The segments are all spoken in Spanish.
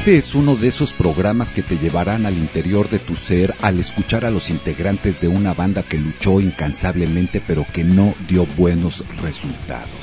Este es uno de esos programas que te llevarán al interior de tu ser al escuchar a los integrantes de una banda que luchó incansablemente pero que no dio buenos resultados.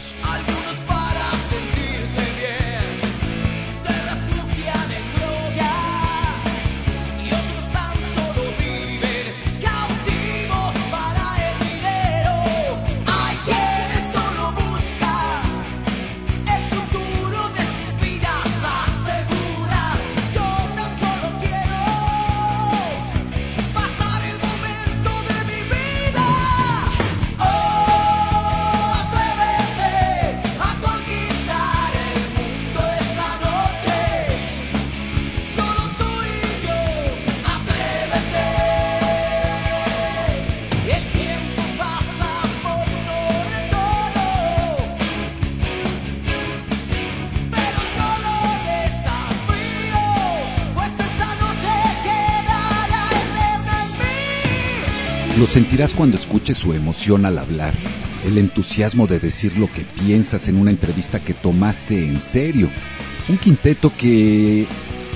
Sentirás cuando escuches su emoción al hablar, el entusiasmo de decir lo que piensas en una entrevista que tomaste en serio. Un quinteto que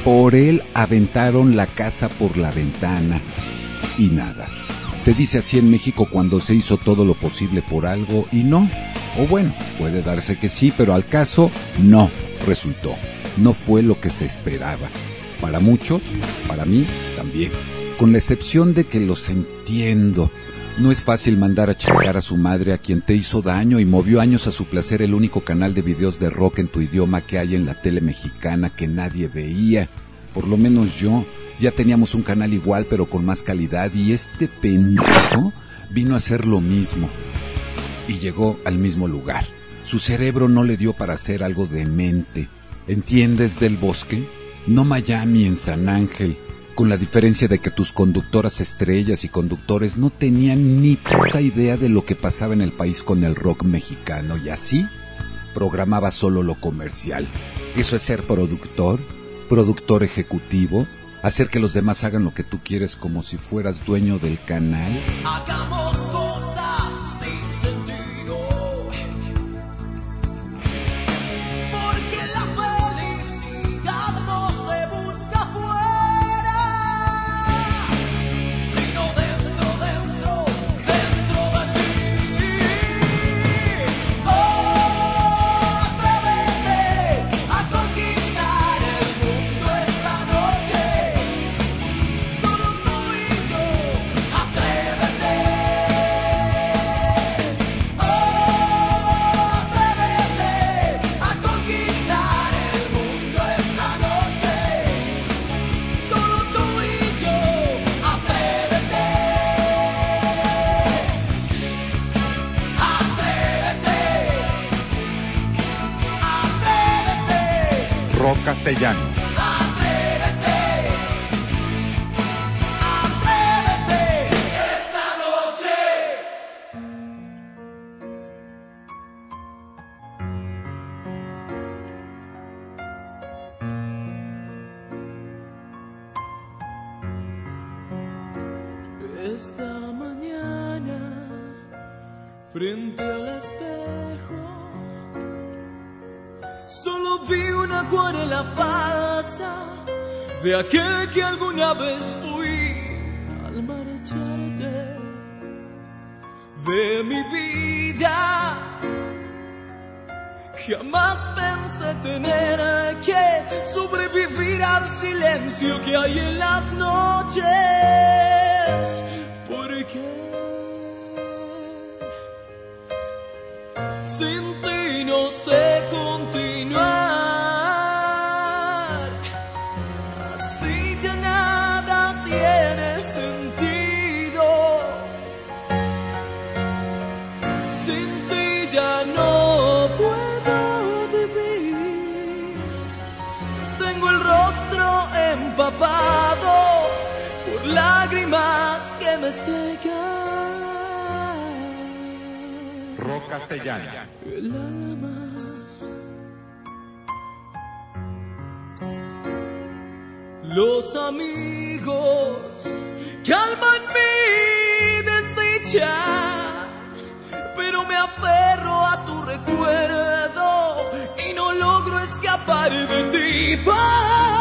por él aventaron la casa por la ventana y nada. Se dice así en México cuando se hizo todo lo posible por algo y no. O bueno, puede darse que sí, pero al caso no resultó. No fue lo que se esperaba. Para muchos, para mí también con la excepción de que los entiendo. No es fácil mandar a chingar a su madre a quien te hizo daño y movió años a su placer el único canal de videos de rock en tu idioma que hay en la tele mexicana que nadie veía. Por lo menos yo. Ya teníamos un canal igual pero con más calidad y este pendejo vino a hacer lo mismo. Y llegó al mismo lugar. Su cerebro no le dio para hacer algo demente. ¿Entiendes del bosque? No Miami en San Ángel, con la diferencia de que tus conductoras estrellas y conductores no tenían ni puta idea de lo que pasaba en el país con el rock mexicano y así programaba solo lo comercial. Eso es ser productor, productor ejecutivo, hacer que los demás hagan lo que tú quieres como si fueras dueño del canal. De aquel que alguna vez fui al marcharte de mi vida. Jamás pensé tener que sobrevivir al silencio que hay en las noches. Rock castellano. El alma. Los amigos calman mi desdicha, pero me aferro a tu recuerdo y no logro escapar de ti. Por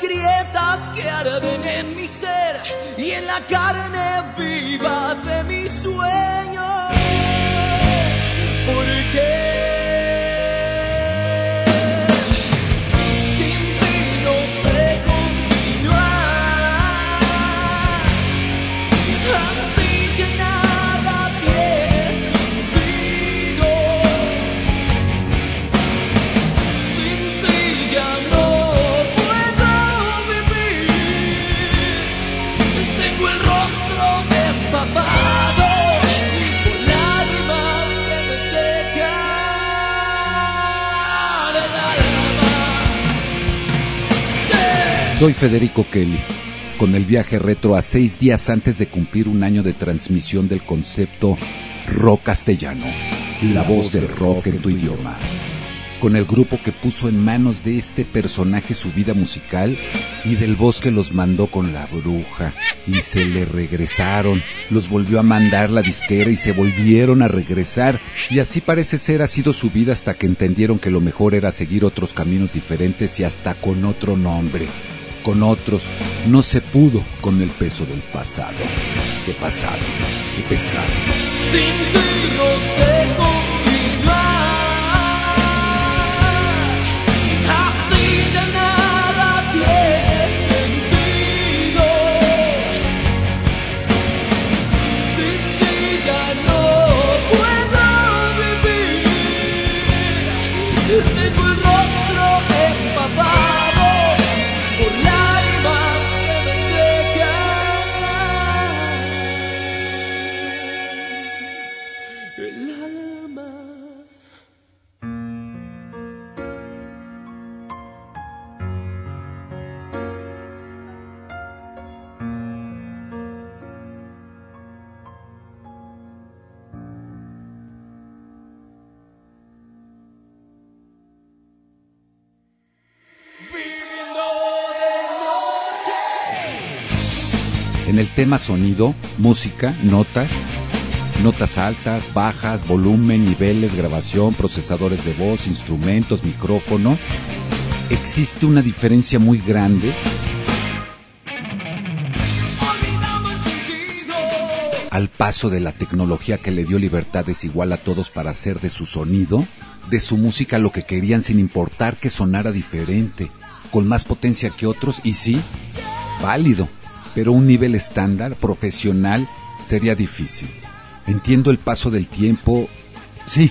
grietas que arden en mi ser y en la carne viva de mis sueños. Soy Federico Kelly, con el viaje retro a seis días antes de cumplir un año de transmisión del concepto rock castellano, la voz del rock en tu idioma. Con el grupo que puso en manos de este personaje su vida musical y del voz que los mandó con la bruja y se le regresaron, los volvió a mandar la disquera y se volvieron a regresar. Y así parece ser ha sido su vida hasta que entendieron que lo mejor era seguir otros caminos diferentes y hasta con otro nombre con otros, no se pudo con el peso del pasado. Qué pasado, qué pesado. Sin ti no tema sonido, música, notas, notas altas, bajas, volumen, niveles, grabación, procesadores de voz, instrumentos, micrófono, existe una diferencia muy grande. Al paso de la tecnología que le dio libertad desigual a todos para hacer de su sonido, de su música lo que querían sin importar que sonara diferente, con más potencia que otros y sí, válido, pero un nivel estándar, profesional, sería difícil. Entiendo el paso del tiempo, sí,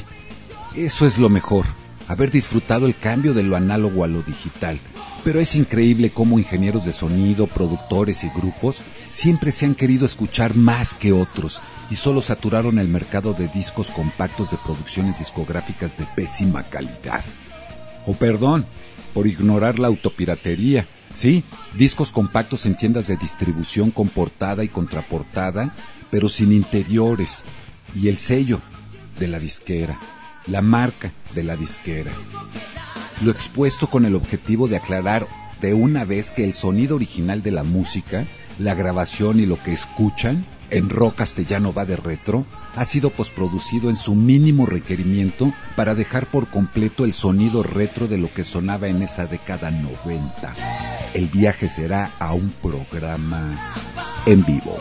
eso es lo mejor, haber disfrutado el cambio de lo análogo a lo digital. Pero es increíble cómo ingenieros de sonido, productores y grupos siempre se han querido escuchar más que otros y solo saturaron el mercado de discos compactos de producciones discográficas de pésima calidad. O perdón, por ignorar la autopiratería. Sí, discos compactos en tiendas de distribución con portada y contraportada, pero sin interiores. Y el sello de la disquera, la marca de la disquera. Lo expuesto con el objetivo de aclarar de una vez que el sonido original de la música, la grabación y lo que escuchan en rock castellano va de retro, ha sido posproducido en su mínimo requerimiento para dejar por completo el sonido retro de lo que sonaba en esa década 90. El viaje será a un programa en vivo.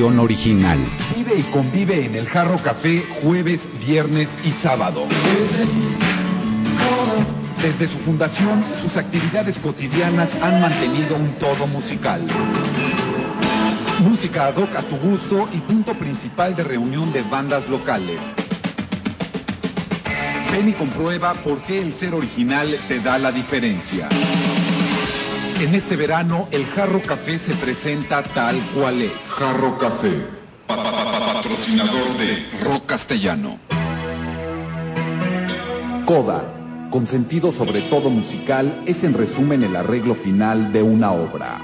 Original. Vive y convive en el Jarro Café jueves, viernes y sábado. Desde su fundación, sus actividades cotidianas han mantenido un todo musical. Música ad hoc a tu gusto y punto principal de reunión de bandas locales. Ven y comprueba por qué el ser original te da la diferencia. En este verano, el Jarro Café se presenta tal cual es. Jarro Café, pa- pa- pa- patrocinador de Rock Castellano. Coda, con sentido sobre todo musical, es en resumen el arreglo final de una obra.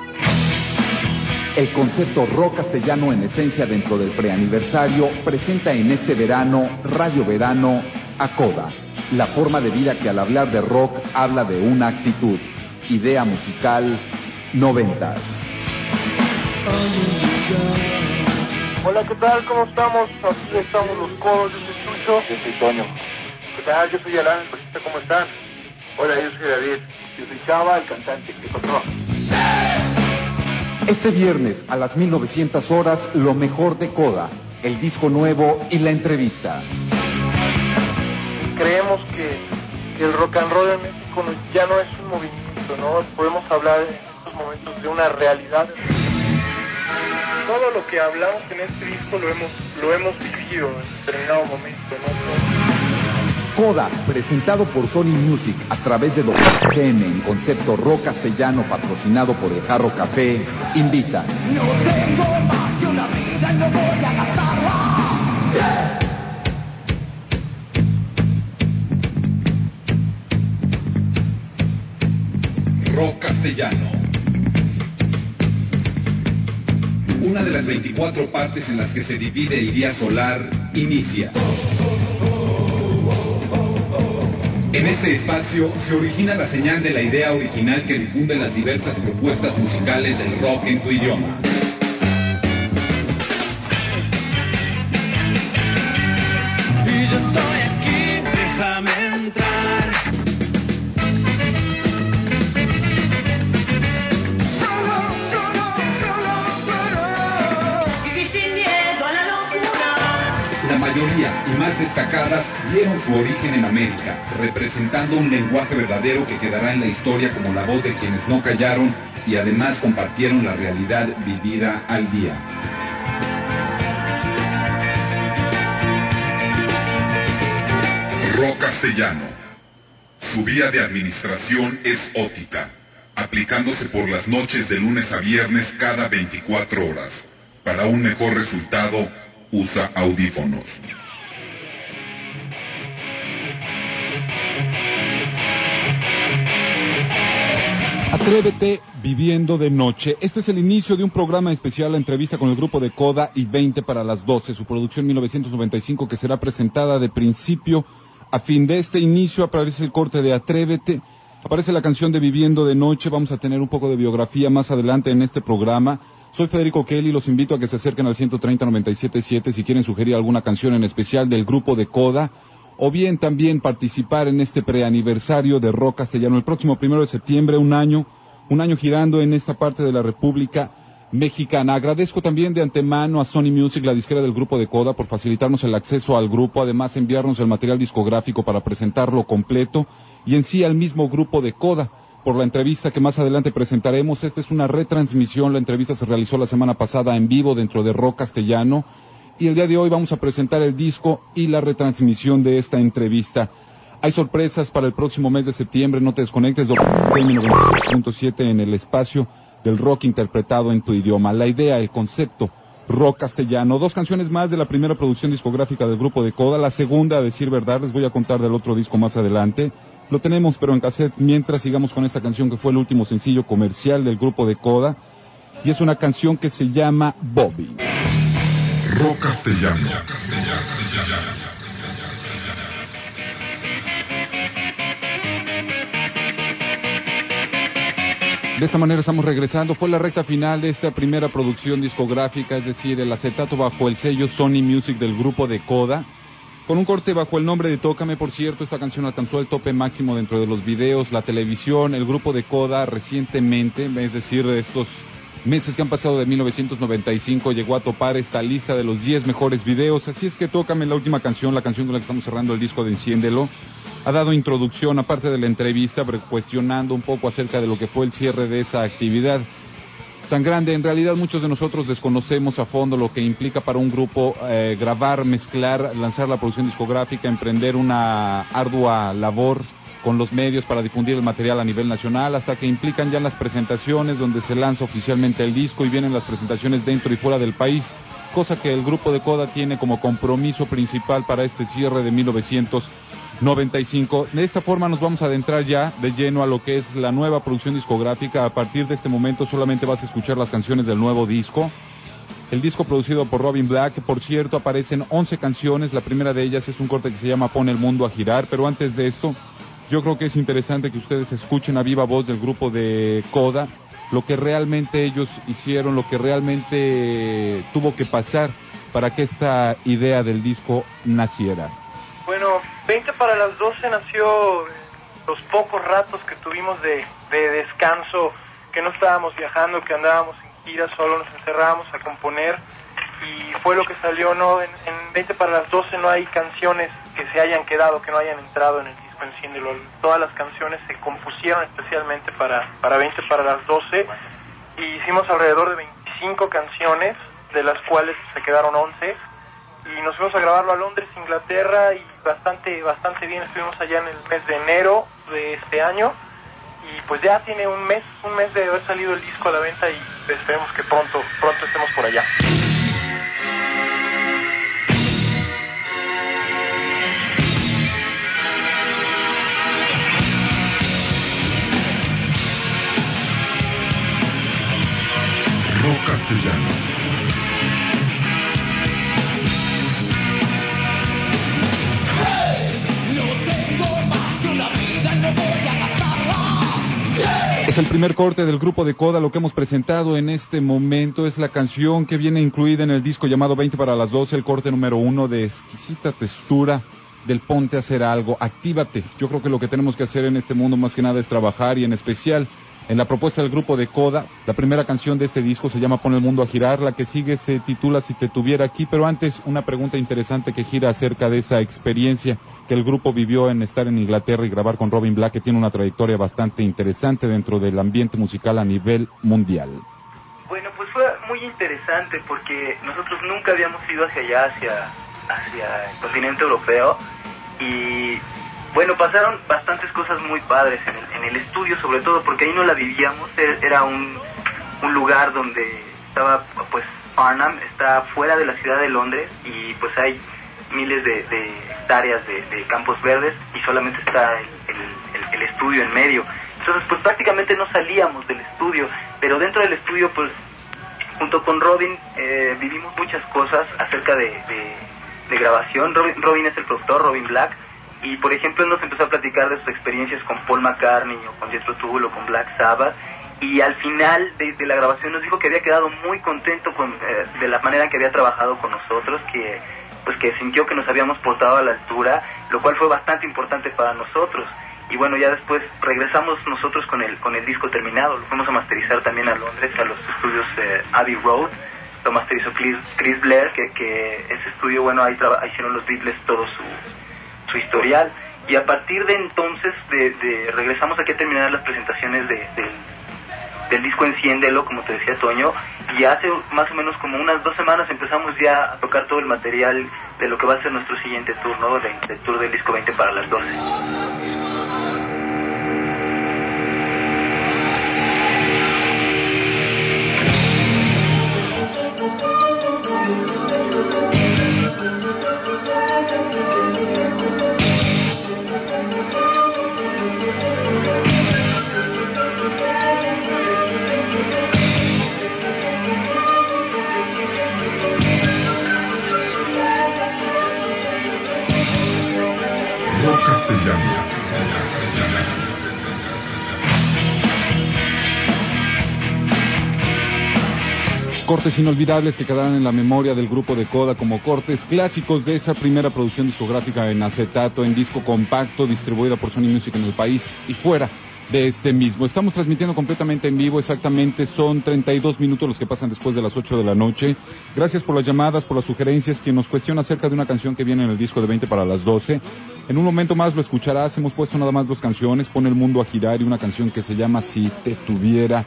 El concepto rock castellano en esencia dentro del preaniversario presenta en este verano, Radio Verano, a Coda, la forma de vida que al hablar de rock habla de una actitud, idea musical, noventas. Hola, ¿qué tal? ¿Cómo estamos? Aquí estamos los codos de este chucho. Yo soy Toño. ¿Qué tal? Yo soy Alan, bajista, ¿cómo están? Hola, yo soy David. Yo soy Chava, el cantante. ¿Qué pasó? Este viernes a las 1900 horas, lo mejor de Coda, el disco nuevo y la entrevista. Creemos que, que el rock and roll en México ya no es un movimiento, ¿no? Podemos hablar en estos momentos de una realidad. Todo lo que hablamos en este disco lo hemos, lo hemos vivido en determinado momento, ¿no? Coda, presentado por Sony Music a través de WGN en concepto rock castellano patrocinado por el Jarro Café, invita. No tengo más que una vida y no voy a gastarla. Rock castellano. Una de las 24 partes en las que se divide el día solar inicia. En este espacio se origina la señal de la idea original que difunde las diversas propuestas musicales del rock en tu idioma. Y más destacadas dieron su origen en América, representando un lenguaje verdadero que quedará en la historia como la voz de quienes no callaron y además compartieron la realidad vivida al día. Rock Castellano. Su vía de administración es ótica, aplicándose por las noches de lunes a viernes cada 24 horas. Para un mejor resultado, usa audífonos. Atrévete viviendo de noche. Este es el inicio de un programa especial, la entrevista con el grupo de Coda y 20 para las 12, su producción 1995 que será presentada de principio a fin. De este inicio aparece el corte de Atrévete, aparece la canción de Viviendo de Noche, vamos a tener un poco de biografía más adelante en este programa. Soy Federico Kelly, los invito a que se acerquen al 130 977 si quieren sugerir alguna canción en especial del grupo de Coda o bien también participar en este preaniversario de rock castellano el próximo primero de septiembre, un año, un año girando en esta parte de la República Mexicana. Agradezco también de antemano a Sony Music, la disquera del grupo de Coda, por facilitarnos el acceso al grupo, además enviarnos el material discográfico para presentarlo completo y en sí al mismo grupo de Coda por la entrevista que más adelante presentaremos. Esta es una retransmisión, la entrevista se realizó la semana pasada en vivo dentro de Rock Castellano y el día de hoy vamos a presentar el disco y la retransmisión de esta entrevista. Hay sorpresas para el próximo mes de septiembre, no te desconectes, .7 en el espacio del rock interpretado en tu idioma. La idea, el concepto, rock castellano. Dos canciones más de la primera producción discográfica del grupo de Coda, la segunda, a decir verdad, les voy a contar del otro disco más adelante. Lo tenemos pero en cassette mientras sigamos con esta canción que fue el último sencillo comercial del grupo de Coda y es una canción que se llama Bobby. Rock Castellano. De esta manera estamos regresando. Fue la recta final de esta primera producción discográfica, es decir, el acetato bajo el sello Sony Music del grupo de Coda. Con un corte bajo el nombre de Tócame, por cierto, esta canción alcanzó el tope máximo dentro de los videos, la televisión, el grupo de Coda recientemente, es decir, de estos meses que han pasado de 1995, llegó a topar esta lista de los 10 mejores videos. Así es que Tócame, la última canción, la canción con la que estamos cerrando el disco de Enciéndelo, ha dado introducción, aparte de la entrevista, cuestionando un poco acerca de lo que fue el cierre de esa actividad tan grande. En realidad muchos de nosotros desconocemos a fondo lo que implica para un grupo eh, grabar, mezclar, lanzar la producción discográfica, emprender una ardua labor con los medios para difundir el material a nivel nacional, hasta que implican ya las presentaciones donde se lanza oficialmente el disco y vienen las presentaciones dentro y fuera del país, cosa que el grupo de Coda tiene como compromiso principal para este cierre de 1900 95. De esta forma nos vamos a adentrar ya de lleno a lo que es la nueva producción discográfica. A partir de este momento solamente vas a escuchar las canciones del nuevo disco. El disco producido por Robin Black, por cierto, aparecen 11 canciones. La primera de ellas es un corte que se llama Pone el mundo a girar, pero antes de esto, yo creo que es interesante que ustedes escuchen a viva voz del grupo de Coda lo que realmente ellos hicieron, lo que realmente tuvo que pasar para que esta idea del disco naciera. Bueno, 20 para las 12 nació los pocos ratos que tuvimos de, descanso, que no estábamos viajando, que andábamos en gira, solo nos encerrábamos a componer y fue lo que salió, ¿no? En, 20 para las 12 no hay canciones que se hayan quedado, que no hayan entrado en el disco Enciéndelo. Todas las canciones se compusieron especialmente para, para 20 para las 12 y hicimos alrededor de 25 canciones, de las cuales se quedaron 11 y nos fuimos a grabarlo a Londres, Inglaterra y bastante bastante bien estuvimos allá en el mes de enero de este año y pues ya tiene un mes un mes de haber salido el disco a la venta y esperemos que pronto pronto estemos por allá. Es el primer corte del grupo de Coda, lo que hemos presentado en este momento es la canción que viene incluida en el disco llamado 20 para las 12, el corte número uno de exquisita textura del ponte a hacer algo, actívate. Yo creo que lo que tenemos que hacer en este mundo más que nada es trabajar y en especial en la propuesta del grupo de Coda. La primera canción de este disco se llama Pon el mundo a girar, la que sigue se titula Si te tuviera aquí, pero antes una pregunta interesante que gira acerca de esa experiencia que el grupo vivió en estar en Inglaterra y grabar con Robin Black, que tiene una trayectoria bastante interesante dentro del ambiente musical a nivel mundial. Bueno, pues fue muy interesante porque nosotros nunca habíamos ido hacia allá, hacia, hacia el continente europeo y bueno, pasaron bastantes cosas muy padres en el, en el estudio, sobre todo porque ahí no la vivíamos, e, era un, un lugar donde estaba, pues, Farnham, está fuera de la ciudad de Londres y pues hay miles de, hectáreas de, campos verdes y solamente está el, el, estudio en medio. Entonces, pues prácticamente no salíamos del estudio, pero dentro del estudio, pues, junto con Robin, eh, vivimos muchas cosas acerca de, de grabación. Robin, Robin es el productor, Robin Black, y por ejemplo nos empezó a platicar de sus experiencias con Paul McCartney o con Jethro Tull o con Black Sabbath y al final de, la grabación nos dijo que había quedado muy contento con, eh, de la manera en que había trabajado con nosotros, que pues que sintió que nos habíamos portado a la altura, lo cual fue bastante importante para nosotros. Y bueno, ya después regresamos nosotros con el con el disco terminado, lo fuimos a masterizar también a Londres, a los estudios eh, Abbey Road, lo masterizó Chris, Blair, que, que ese estudio, bueno, ahí, ahí hicieron los Beatles todo su, su historial. Y a partir de entonces de, regresamos aquí a terminar las presentaciones de, del disco Enciéndelo, como te decía Toño, y hace más o menos como unas dos semanas empezamos ya a tocar todo el material de lo que va a ser nuestro siguiente turno, del tour del disco 20 para las 12. Cortes inolvidables que quedarán en la memoria del grupo de Coda como cortes clásicos de esa primera producción discográfica en acetato, en disco compacto, distribuida por Sony Music en el país y fuera de este mismo. Estamos transmitiendo completamente en vivo, exactamente son 32 minutos los que pasan después de las 8 de la noche. Gracias por las llamadas, por las sugerencias, quien nos cuestiona acerca de una canción que viene en el disco de 20 para las 12. En un momento más lo escucharás, hemos puesto nada más dos canciones, Pone el mundo a girar y una canción que se llama Si te tuviera.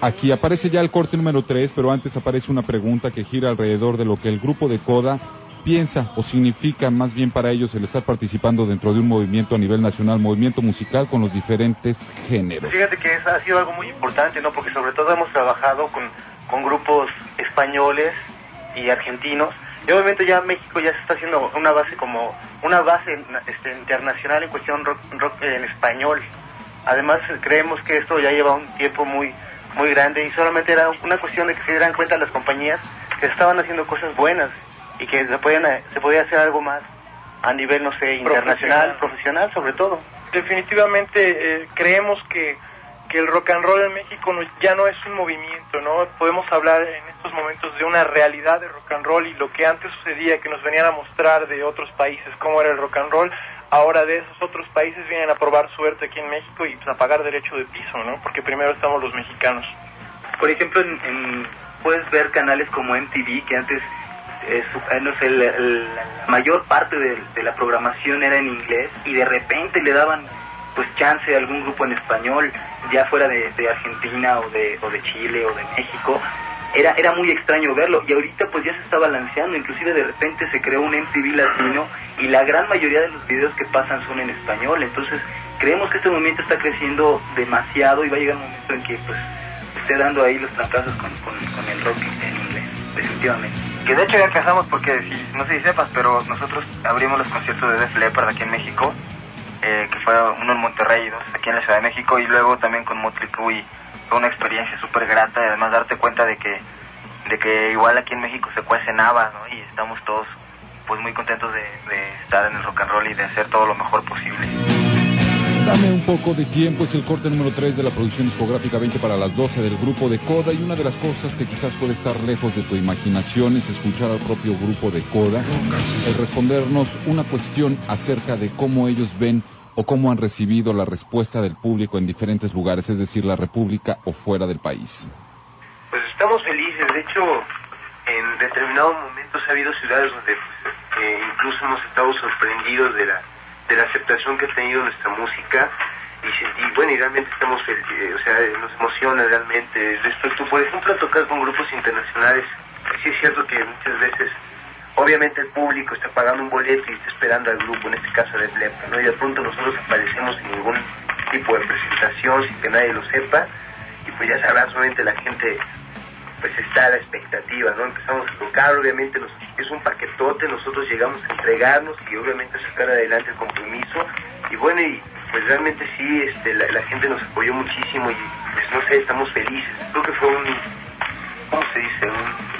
Aquí aparece ya el corte número 3, pero antes aparece una pregunta que gira alrededor de lo que el grupo de Coda piensa o significa más bien para ellos el estar participando dentro de un movimiento a nivel nacional, movimiento musical con los diferentes géneros. Fíjate que ha sido algo muy importante, ¿no? Porque sobre todo hemos trabajado con, con grupos españoles y argentinos. Y obviamente ya México ya se está haciendo una base como una base este, internacional en cuestión rock, rock en español. Además creemos que esto ya lleva un tiempo muy muy grande y solamente era una cuestión de que se dieran cuenta las compañías que estaban haciendo cosas buenas y que se, podían, se podía hacer algo más a nivel, no sé, internacional, profesional, sobre todo. Definitivamente eh, creemos que, que el rock and roll en México no- ya no es un movimiento, ¿no? Podemos hablar en estos momentos de una realidad de rock and roll y lo que antes sucedía, que nos venían a mostrar de otros países cómo era el rock and roll, ahora de esos otros países vienen a probar suerte aquí en México y pues, a pagar derecho de piso, ¿no? Porque primero estamos los mexicanos. Por ejemplo, en, en- puedes ver canales como MTV, que antes, eh, su- no sé, la, mayor parte de, la programación era en inglés y de repente le daban pues chance a algún grupo en español, ya fuera de, Argentina o de, o de Chile o de México. Era, era muy extraño verlo y ahorita pues ya se está balanceando, inclusive de repente se creó un MTV latino y la gran mayoría de los videos que pasan son en español, entonces creemos que este movimiento está creciendo demasiado y va a llegar un momento en que pues esté dando ahí los trancazos con, con el rock en inglés, definitivamente. Que de hecho ya alcanzamos porque, si, no sé si sepas, pero nosotros abrimos los conciertos de Def Leppard aquí en México, eh, que fue uno en Monterrey y dos aquí en la Ciudad de México, y luego también con Motley Crue, fue una experiencia súper grata, y además darte cuenta de que, de que igual aquí en México se cuece nava, ¿no? Y estamos todos pues muy contentos de estar en el rock and roll y de hacer todo lo mejor posible. Dame un poco de tiempo, es el corte número 3 de la producción discográfica 20 para las 12 del grupo de Coda y una de las cosas que quizás puede estar lejos de tu imaginación es escuchar al propio grupo de Coda, el respondernos una cuestión acerca de cómo ellos ven o cómo han recibido la respuesta del público en diferentes lugares, es decir, la República o fuera del país. Pues estamos felices, de hecho, en determinados momentos ha habido ciudades donde eh, incluso hemos estado sorprendidos de la, de la aceptación que ha tenido nuestra música y, y bueno, y realmente estamos, fel- eh, o sea, nos emociona realmente. Respecto, por ejemplo, a tocar con grupos internacionales, sí es cierto que muchas veces, obviamente el público está pagando un boleto y está esperando al grupo, en este caso de Blepa, ¿no? Y de pronto nosotros aparecemos sin ningún tipo de presentación, sin que nadie lo sepa, y pues ya sabrás, obviamente la gente pues está la expectativa, ¿no? Empezamos a tocar, obviamente es un paquetote, nosotros llegamos a entregarnos y obviamente sacar adelante el compromiso y bueno, y pues realmente sí, este, la, la gente nos apoyó muchísimo y pues no sé, estamos felices. Creo que fue un, ¿cómo se dice? Un-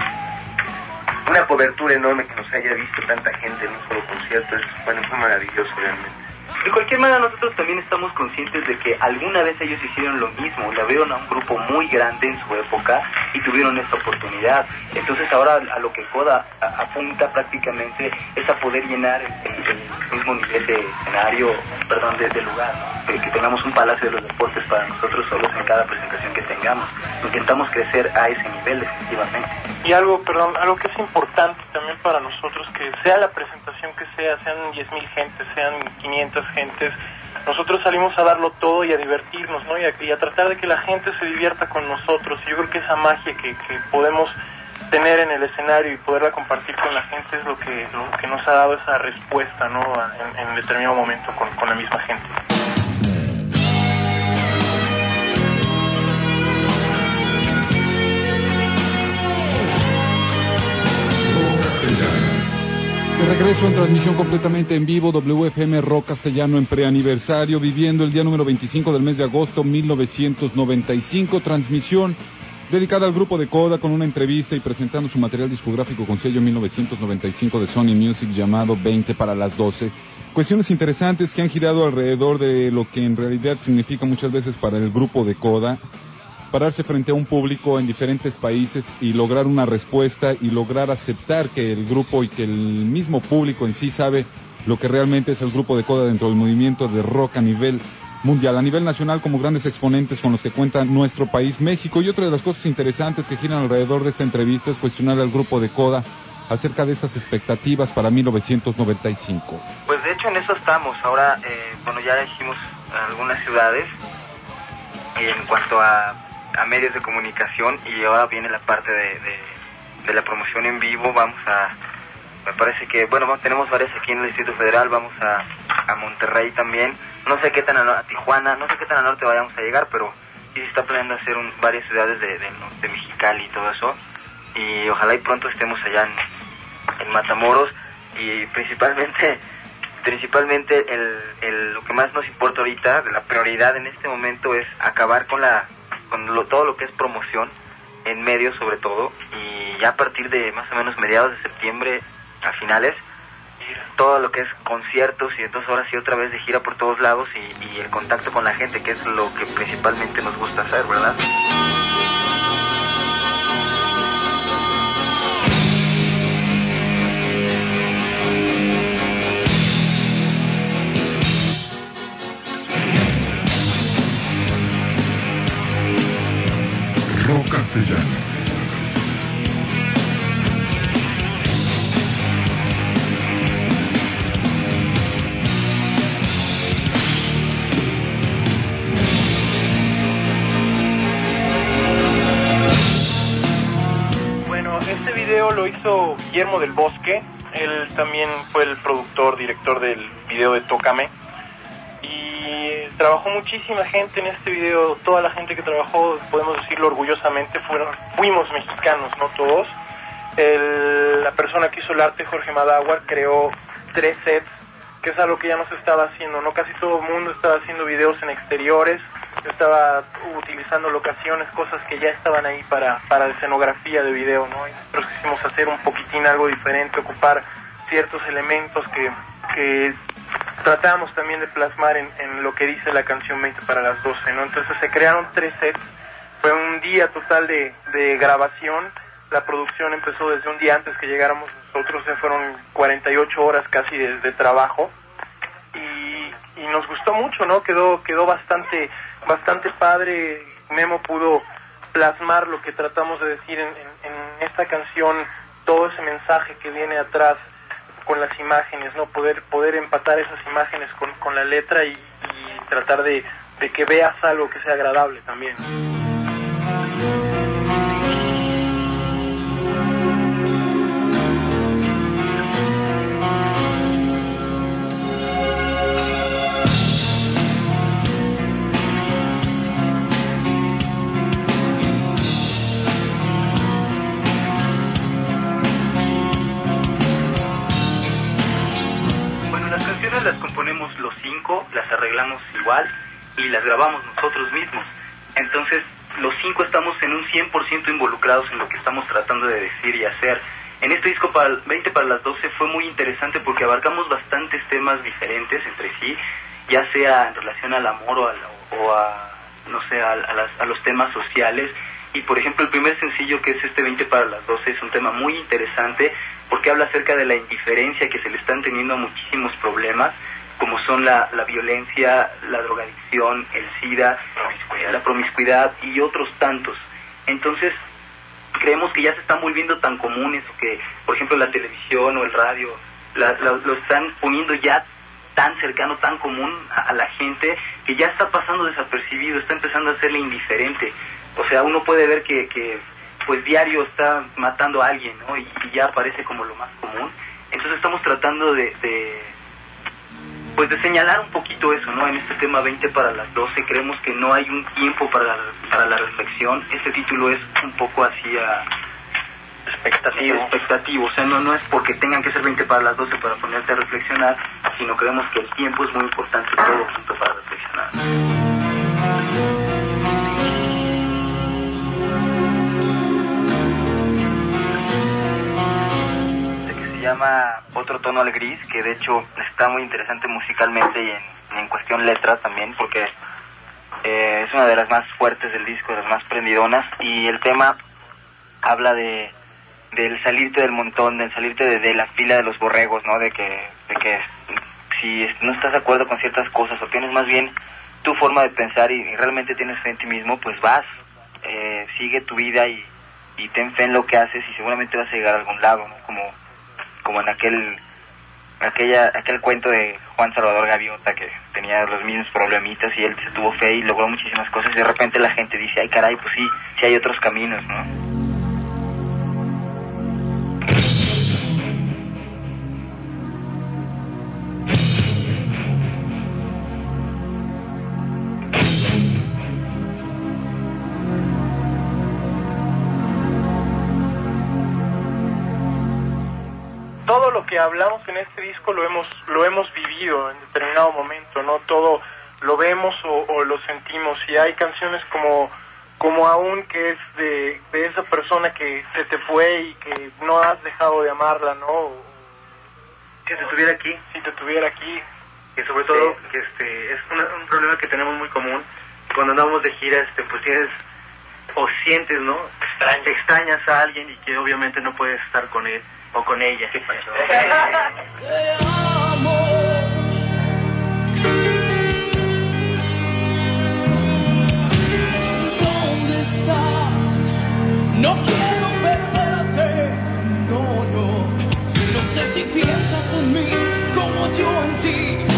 una cobertura enorme que nos haya visto tanta gente en un solo concierto, es, bueno, fue maravilloso realmente. De cualquier manera, nosotros también estamos conscientes de que alguna vez ellos hicieron lo mismo, le abrieron a un grupo muy grande en su época y tuvieron esta oportunidad. Entonces ahora a lo que Coda apunta prácticamente es a poder llenar el, mismo nivel de escenario, perdón, de, de lugar, ¿no? que, tengamos un palacio de los deportes para nosotros solos en cada presentación que tengamos. Intentamos crecer a ese nivel definitivamente. Y algo, perdón, algo que es importante también para nosotros, que sea la presentación que sea, sean 10.000 gentes, sean 500 gentes, nosotros salimos a darlo todo y a divertirnos, ¿no? Y a, y a tratar de que la gente se divierta con nosotros. Y yo creo que esa magia que, podemos tener en el escenario y poderla compartir con la gente es lo que, lo que nos ha dado esa respuesta, ¿no? En, en determinado momento con la misma gente. De regreso en transmisión completamente en vivo, WFM Rock Castellano en preaniversario, viviendo el día número 25 del mes de agosto 1995, transmisión dedicada al grupo de Coda con una entrevista y presentando su material discográfico con sello 1995 de Sony Music llamado 20 para las 12. Cuestiones interesantes que han girado alrededor de lo que en realidad significa muchas veces para el grupo de Coda pararse frente a un público en diferentes países y lograr una respuesta y lograr aceptar que el grupo y que el mismo público en sí sabe lo que realmente es el grupo de Coda dentro del movimiento de rock a nivel mundial, a nivel nacional como grandes exponentes con los que cuenta nuestro país, México. Y otra de las cosas interesantes que giran alrededor de esta entrevista es cuestionar al grupo de Coda acerca de esas expectativas para 1995. Pues de hecho en eso estamos. Ahora, eh, bueno, ya dijimos algunas ciudades en cuanto a, a medios de comunicación y ahora viene la parte de, de, de la promoción en vivo. Vamos a, me parece que, bueno, tenemos varias aquí en el Distrito Federal, vamos a, a Monterrey también. No sé qué tan a, a Tijuana, no sé qué tan al norte vayamos a llegar, pero sí se está planeando hacer un- varias ciudades de, norte, Mexicali y todo eso. Y ojalá y pronto estemos allá en, en Matamoros y principalmente principalmente el, el- lo que más nos importa ahorita, de la prioridad en este momento es acabar con la con lo- todo lo que es promoción en medios sobre todo y ya a partir de más o menos mediados de septiembre a finales todo lo que es conciertos y entonces ahora sí otra vez de gira por todos lados y, y el contacto con la gente que es lo que principalmente nos gusta hacer, ¿verdad? Rock castellano. Bueno, este video lo hizo Guillermo del Bosque. Él también fue el productor, director del video de Tócame. Trabajó muchísima gente en este video. Toda la gente que trabajó, podemos decirlo orgullosamente, fueron, fuimos mexicanos, no todos. El- la persona que hizo el arte, Jorge Madaguar, creó tres sets, que es algo que ya no se estaba haciendo. No casi todo el mundo estaba haciendo videos en exteriores. Estaba utilizando locaciones, cosas que ya estaban ahí para, para escenografía de video, ¿no? Nosotros quisimos hacer un poquitín algo diferente, ocupar ciertos elementos que, que tratamos también de plasmar en, en lo que dice la canción 20 para las 12, ¿no? Entonces se crearon tres sets, fue un día total de, de grabación, la producción empezó desde un día antes que llegáramos nosotros, se fueron 48 horas casi de, trabajo. Y, y nos gustó mucho, ¿no? Quedó, quedó bastante, bastante padre, Memo pudo plasmar lo que tratamos de decir en, en- en esta canción, todo ese mensaje que viene atrás con las imágenes, ¿no? Poder, poder empatar esas imágenes con, con la letra y, tratar de, de que veas algo que sea agradable también. Las grabamos nosotros mismos. Entonces, los cinco estamos en un 100% involucrados en lo que estamos tratando de decir y hacer. En este disco para el 20 para las 12 fue muy interesante porque abarcamos bastantes temas diferentes entre sí, ya sea en relación al amor o, al- o a, no sé, a, a las- a los temas sociales. Y por ejemplo, el primer sencillo que es este 20 para las 12 es un tema muy interesante porque habla acerca de la indiferencia que se le están teniendo a muchísimos problemas, como son la, la violencia, la drogadicción, el SIDA, la promiscuidad y otros tantos. Entonces, creemos que ya se están volviendo tan comunes que, por ejemplo, la televisión o el radio la- la- lo están poniendo ya tan cercano, tan común a, a la gente que ya está pasando desapercibido, está empezando a serle indiferente. O sea, uno puede ver que, que pues diario está matando a alguien, ¿no? Y, y ya aparece como lo más común. Entonces estamos tratando de, de pues de señalar un poquito eso, ¿no? En este tema 20 para las 12 creemos que no hay un tiempo para la, para la reflexión. Este título es un poco así a expectativo. expectativo, o sea, no no es porque tengan que ser 20 para las 12 para ponerte a reflexionar, sino creemos que el tiempo es muy importante todo junto para reflexionar. Llama Otro tono al gris, que de hecho está muy interesante musicalmente y en, cuestión letra también, porque Eh, es una de las más fuertes del disco, de las más prendidonas. Y el tema habla de del salirte del montón, del salirte de, de la fila de los borregos, ¿no? De que, de que si no estás de acuerdo con ciertas cosas o tienes más bien tu forma de pensar y, y realmente tienes fe en ti mismo, pues vas, eh, sigue tu vida y, y ten fe en lo que haces y seguramente vas a llegar a algún lado, ¿no? Como, como en aquel, aquella, aquel cuento de Juan Salvador Gaviota que tenía los mismos problemitas y él se tuvo fe y logró muchísimas cosas y de repente la gente dice, ay caray, pues sí, sí hay otros caminos, ¿no? Hablamos en este disco lo hemos lo hemos vivido en determinado momento no todo lo vemos o, o lo sentimos. Y hay canciones como como aún que es de, de esa persona que se te fue y que no has dejado de amarla no que se tuviera aquí. Si te tuviera aquí. Que sobre todo que este es una- un problema que tenemos muy común. Cuando andamos de gira este pues tienes o sientes no extrañas a alguien y que obviamente no puedes estar con él o con ella ¿Dónde estás? No quiero perderte, no, no. No sé si piensas en mí como yo en ti.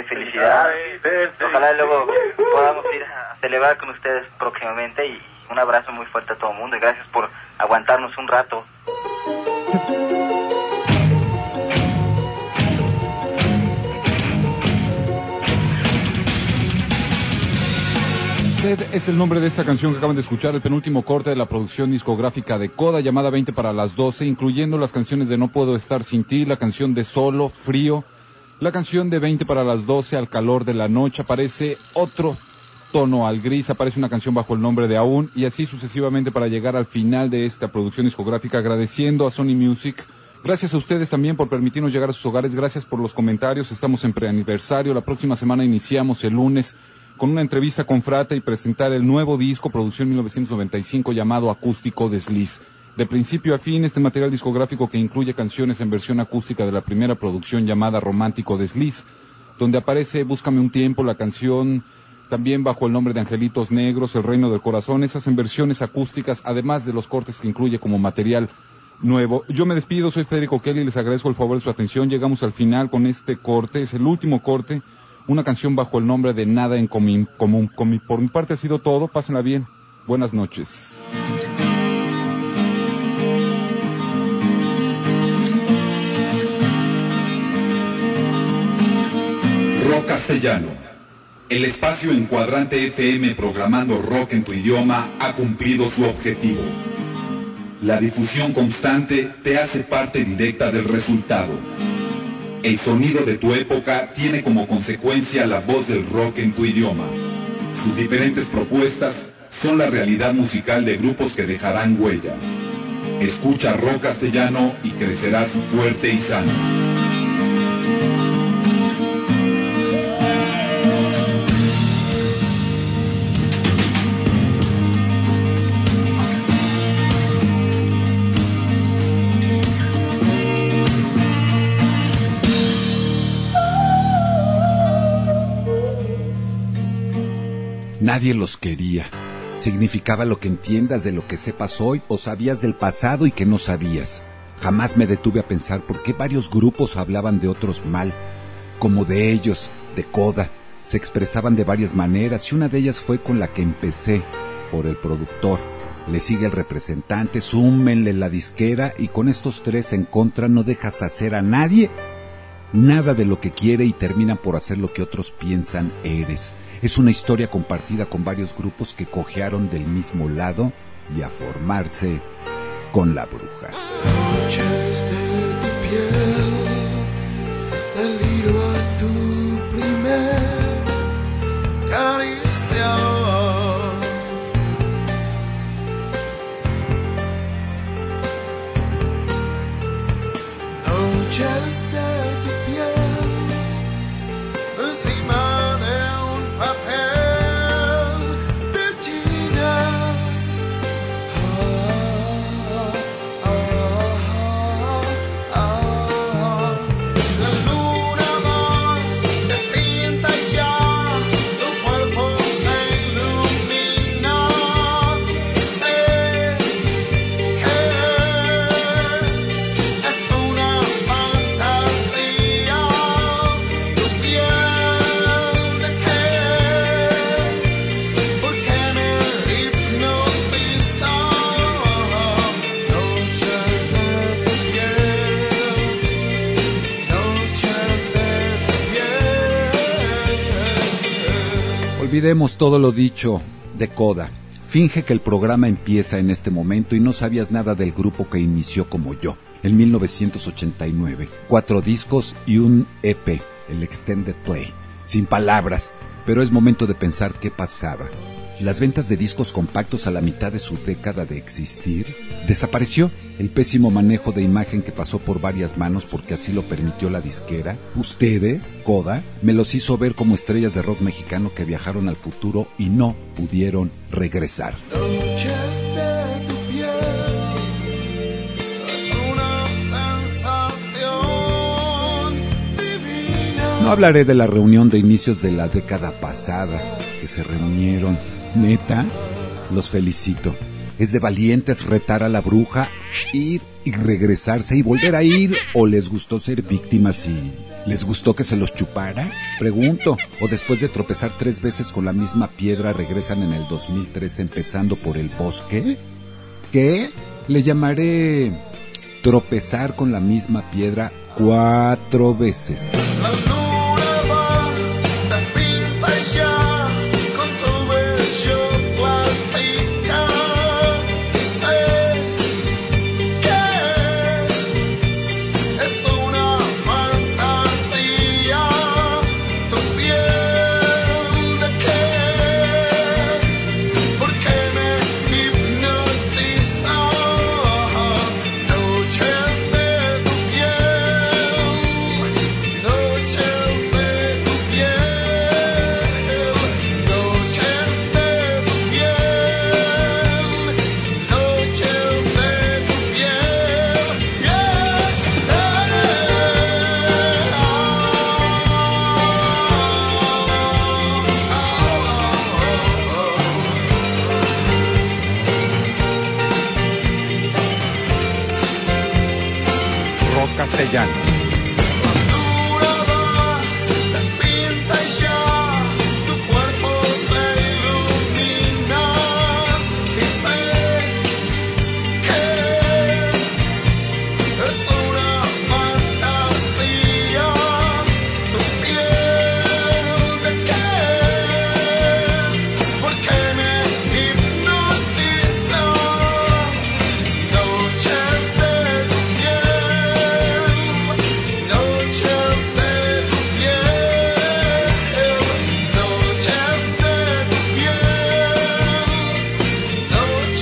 Aniversario y pues qué felicidad ojalá luego podamos ir a celebrar con ustedes próximamente y un abrazo muy fuerte a todo el mundo y gracias por aguantarnos un rato. Sed es el nombre de esta canción que acaban de escuchar, el penúltimo corte de la producción discográfica de Coda llamada 20 para las 12, incluyendo las canciones de No puedo estar sin ti, la canción de Solo, Frío, la canción de 20 para las 12, Al calor de la noche, aparece otro tono al gris, aparece una canción bajo el nombre de Aún y así sucesivamente para llegar al final de esta producción discográfica agradeciendo a Sony Music. Gracias a ustedes también por permitirnos llegar a sus hogares, gracias por los comentarios, estamos en preaniversario, la próxima semana iniciamos el lunes con una entrevista con Frate y presentar el nuevo disco, producción 1995, llamado Acústico Desliz. De principio a fin, este material discográfico que incluye canciones en versión acústica de la primera producción llamada Romántico Desliz, donde aparece Búscame un tiempo, la canción también bajo el nombre de Angelitos Negros, El Reino del Corazón, esas en versiones acústicas, además de los cortes que incluye como material nuevo. Yo me despido, soy Federico Kelly, les agradezco el favor de su atención. Llegamos al final con este corte, es el último corte, una canción bajo el nombre de Nada en Común. por mi parte ha sido todo, pásenla bien. Buenas noches. Rock Castellano. El espacio en cuadrante FM programando rock en tu idioma ha cumplido su objetivo. La difusión constante te hace parte directa del resultado. El sonido de tu época tiene como consecuencia la voz del rock en tu idioma. Sus diferentes propuestas son la realidad musical de grupos que dejarán huella. Escucha rock castellano y crecerás fuerte y sano. Nadie los quería. Significaba lo que entiendas de lo que sepas hoy o sabías del pasado y que no sabías. Jamás me detuve a pensar por qué varios grupos hablaban de otros mal, como de ellos, de Coda. Se expresaban de varias maneras y una de ellas fue con la que empecé, por el productor. Le sigue el representante, súmenle la disquera y con estos tres en contra no dejas hacer a nadie nada de lo que quiere y termina por hacer lo que otros piensan eres. Es una historia compartida con varios grupos que cojearon del mismo lado y a formarse con la bruja. Olvidemos todo lo dicho de Coda. Finge que el programa empieza en este momento y no sabías nada del grupo que inició como yo, en 1989. Cuatro discos y un EP, el Extended Play. Sin palabras, pero es momento de pensar qué pasaba. Las ventas de discos compactos a la mitad de su década de existir, desapareció el pésimo manejo de imagen que pasó por varias manos porque así lo permitió la disquera. Ustedes, Coda, me los hizo ver como estrellas de rock mexicano que viajaron al futuro y no pudieron regresar. No hablaré de la reunión de inicios de la década pasada, que se reunieron. Neta, los felicito. Es de valientes retar a la bruja, ir y regresarse y volver a ir, o les gustó ser víctimas y les gustó que se los chupara? Pregunto. O después de tropezar tres veces con la misma piedra regresan en el 2003 empezando por el bosque? ¿Qué? Le llamaré tropezar con la misma piedra cuatro veces.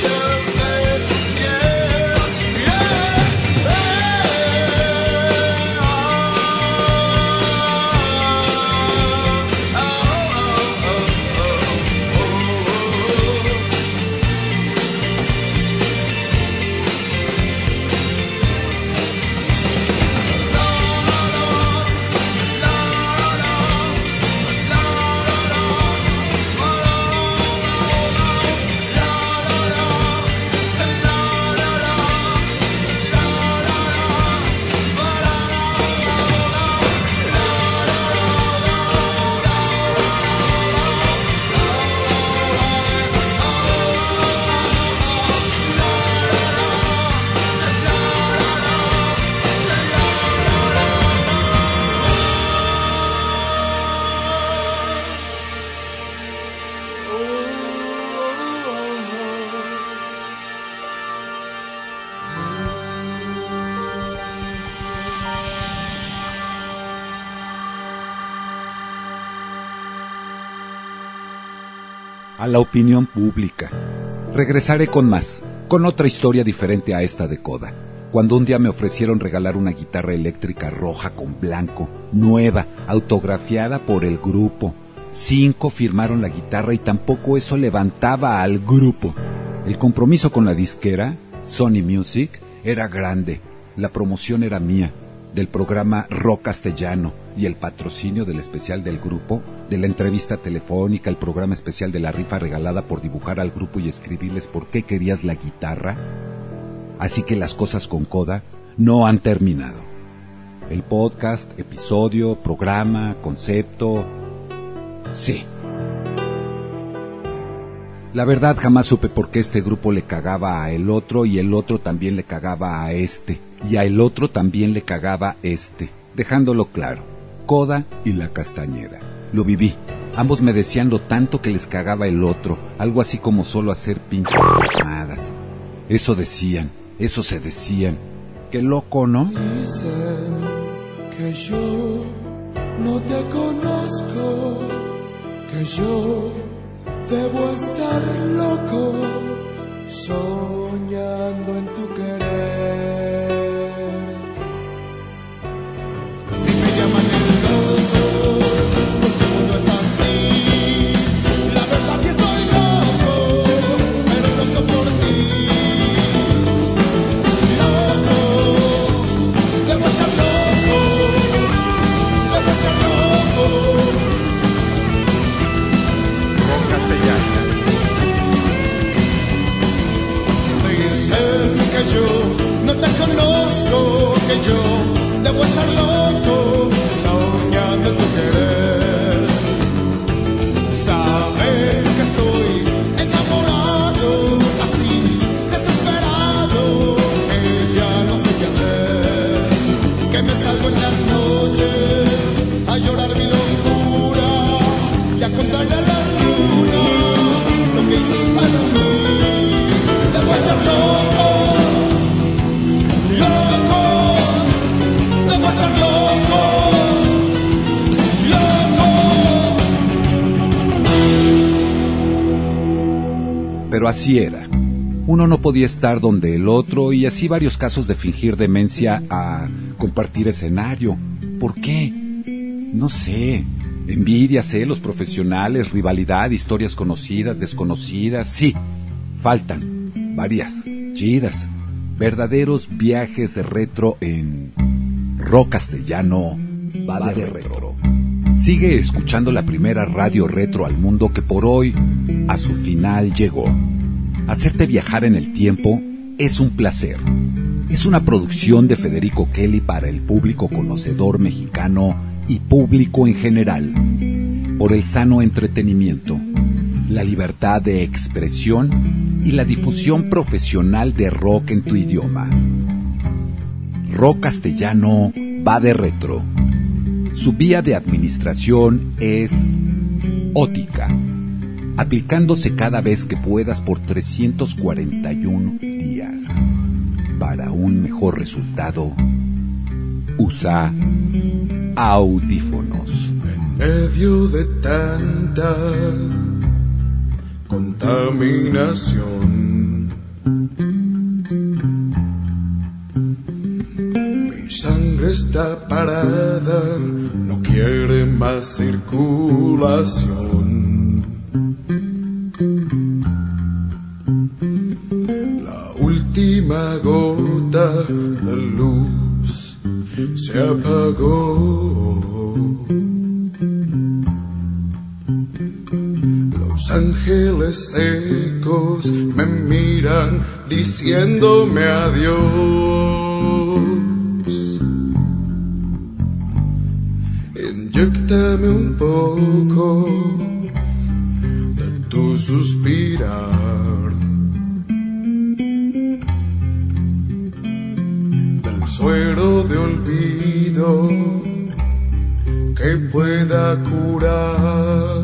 Noches la opinión pública. Regresaré con más, con otra historia diferente a esta de Coda. Cuando un día me ofrecieron regalar una guitarra eléctrica roja con blanco, nueva, autografiada por el grupo. Cinco firmaron la guitarra y tampoco eso levantaba al grupo. El compromiso con la disquera, Sony Music, era grande. La promoción era mía, del programa Rock Castellano y el patrocinio del especial del grupo, de la entrevista telefónica, el programa especial de la rifa regalada por dibujar al grupo y escribirles por qué querías la guitarra. Así que las cosas con Coda no han terminado. El podcast, episodio, programa, concepto. Sí. La verdad jamás supe por qué este grupo le cagaba a el otro y el otro también le cagaba a este y a el otro también le cagaba este, dejándolo claro. Coda y la castañeda. Lo viví. Ambos me decían lo tanto que les cagaba el otro, algo así como solo hacer pinches mamadas. Eso decían, eso se decían. Qué loco, ¿no? Dicen que yo no te conozco, que yo debo estar loco, soñando en tu que yo no te conozco, que yo debo estar loco, así era. Uno no podía estar donde el otro y así varios casos de fingir demencia a compartir escenario. ¿Por qué? No sé. Envidia, celos profesionales, rivalidad, historias conocidas, desconocidas. Sí, faltan. Varias. Chidas. Verdaderos viajes de retro en rock castellano. Va de retro. Sigue escuchando la primera radio retro al mundo que por hoy a su final llegó. Hacerte viajar en el tiempo es un placer. es una producción de Federico Kelly para el público conocedor mexicano y público en general, por el sano entretenimiento, la libertad de expresión y la difusión profesional de rock en tu idioma. Rock castellano va de retro. Su vía de administración es ótica, aplicándose cada vez que puedas por 341 días. Para un mejor resultado, usa audífonos. En medio de tanta contaminación, mi sangre está parada, no quiere más circulación. Luz se apagó. Los ángeles secos me miran diciéndome adiós. Inyectame un poco de tu suspirar. Suero de olvido que pueda curar.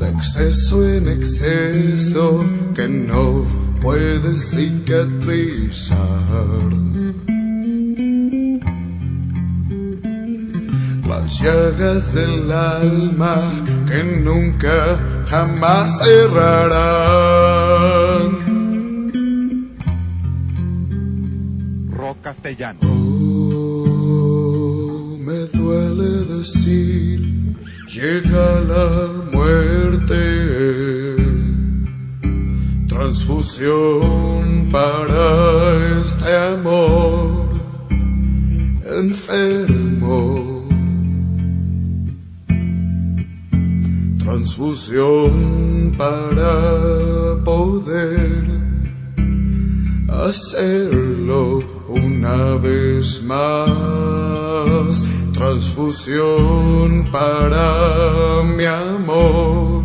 De exceso en exceso que no puede cicatrizar. Las llagas del alma que nunca jamás cerrarán. Oh, me duele decir, llega la muerte. Transfusión para este amor enfermo. Transfusión para poder hacerlo una vez más. Transfusión para mi amor,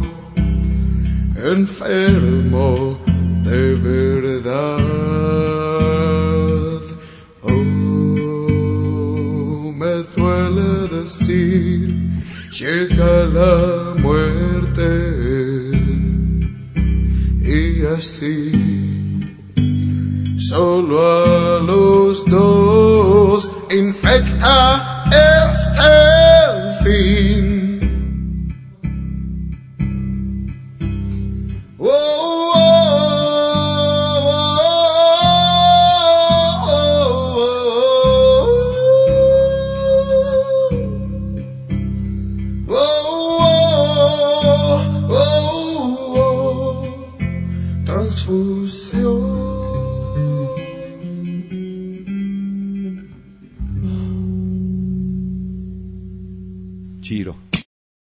enfermo de verdad. Oh, me duele decir, llega la muerte y así solo a los dos. Infecta